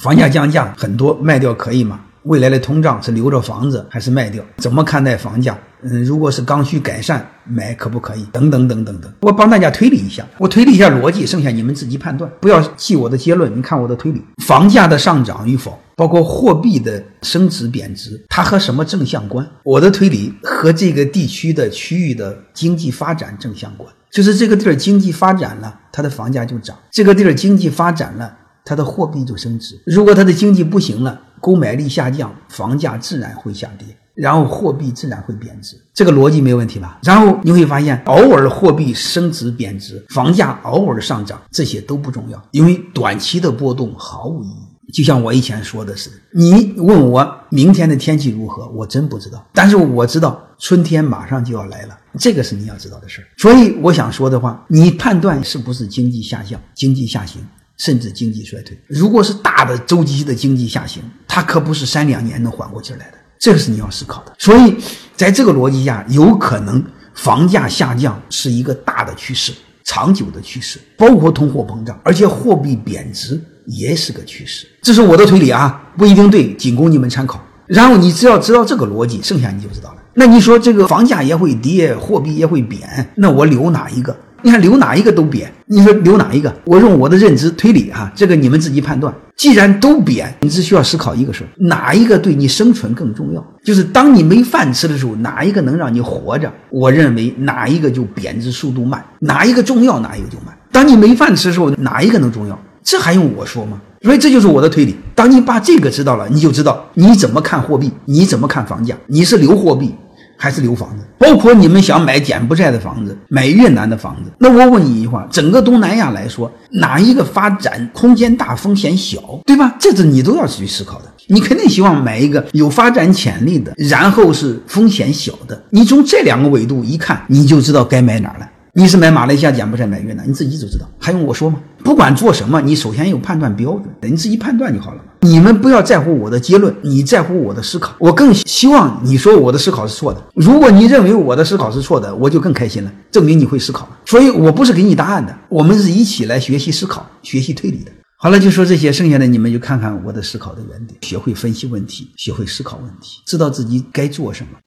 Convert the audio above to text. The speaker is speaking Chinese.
房价降价很多卖掉可以吗？未来的通胀是留着房子还是卖掉？怎么看待房价？嗯，如果是刚需改善，买可不可以？等等等等等，我帮大家推理一下，我推理一下逻辑，剩下你们自己判断，不要记我的结论，你看我的推理。房价的上涨与否，包括货币的升值贬值，它和什么正相关？我的推理和这个地区的区域的经济发展正相关，就是这个地儿经济发展了，它的房价就涨；这个地儿经济发展了，它的货币就升值。如果它的经济不行了，购买力下降，房价自然会下跌，然后货币自然会贬值，这个逻辑没问题吧？然后你会发现，偶尔货币升值贬值，房价偶尔上涨，这些都不重要，因为短期的波动毫无意义。就像我以前说的是，你问我明天的天气如何，我真不知道，但是我知道春天马上就要来了，这个是你要知道的事儿。所以我想说的话，你判断是不是经济下降、经济下行？甚至经济衰退，如果是大的周期的经济下行，它可不是三两年能缓过劲来的，这个是你要思考的。所以，在这个逻辑下，有可能房价下降是一个大的趋势，长久的趋势，包括通货膨胀，而且货币贬值也是个趋势。这是我的推理啊，不一定对，仅供你们参考。然后你只要知道这个逻辑，剩下你就知道了。那你说这个房价也会跌，货币也会贬，那我留哪一个？你看留哪一个都贬，你说留哪一个？我用我的认知推理哈，这个你们自己判断。既然都贬，你只需要思考一个事儿：哪一个对你生存更重要？就是当你没饭吃的时候，哪一个能让你活着？我认为哪一个就贬值速度慢，哪一个重要，哪一个就慢。当你没饭吃的时候，哪一个能重要？这还用我说吗？所以这就是我的推理。当你把这个知道了，你就知道你怎么看货币，你怎么看房价，你是留货币。还是留房子，包括你们想买柬埔寨的房子，买越南的房子。那我问你一句话：整个东南亚来说，哪一个发展空间大、风险小，对吧？这是你都要去思考的。你肯定希望买一个有发展潜力的，然后是风险小的。你从这两个维度一看，你就知道该买哪儿了。你是买马来西亚、柬埔寨、买越南，你自己就知道，还用我说吗？不管做什么，你首先有判断标准，你自己判断就好了。你们不要在乎我的结论，你在乎我的思考。我更希望你说我的思考是错的。如果你认为我的思考是错的，我就更开心了，证明你会思考。所以我不是给你答案的，我们是一起来学习思考、学习推理的。好了，就说这些，剩下的你们就看看我的思考的原点，学会分析问题，学会思考问题，知道自己该做什么。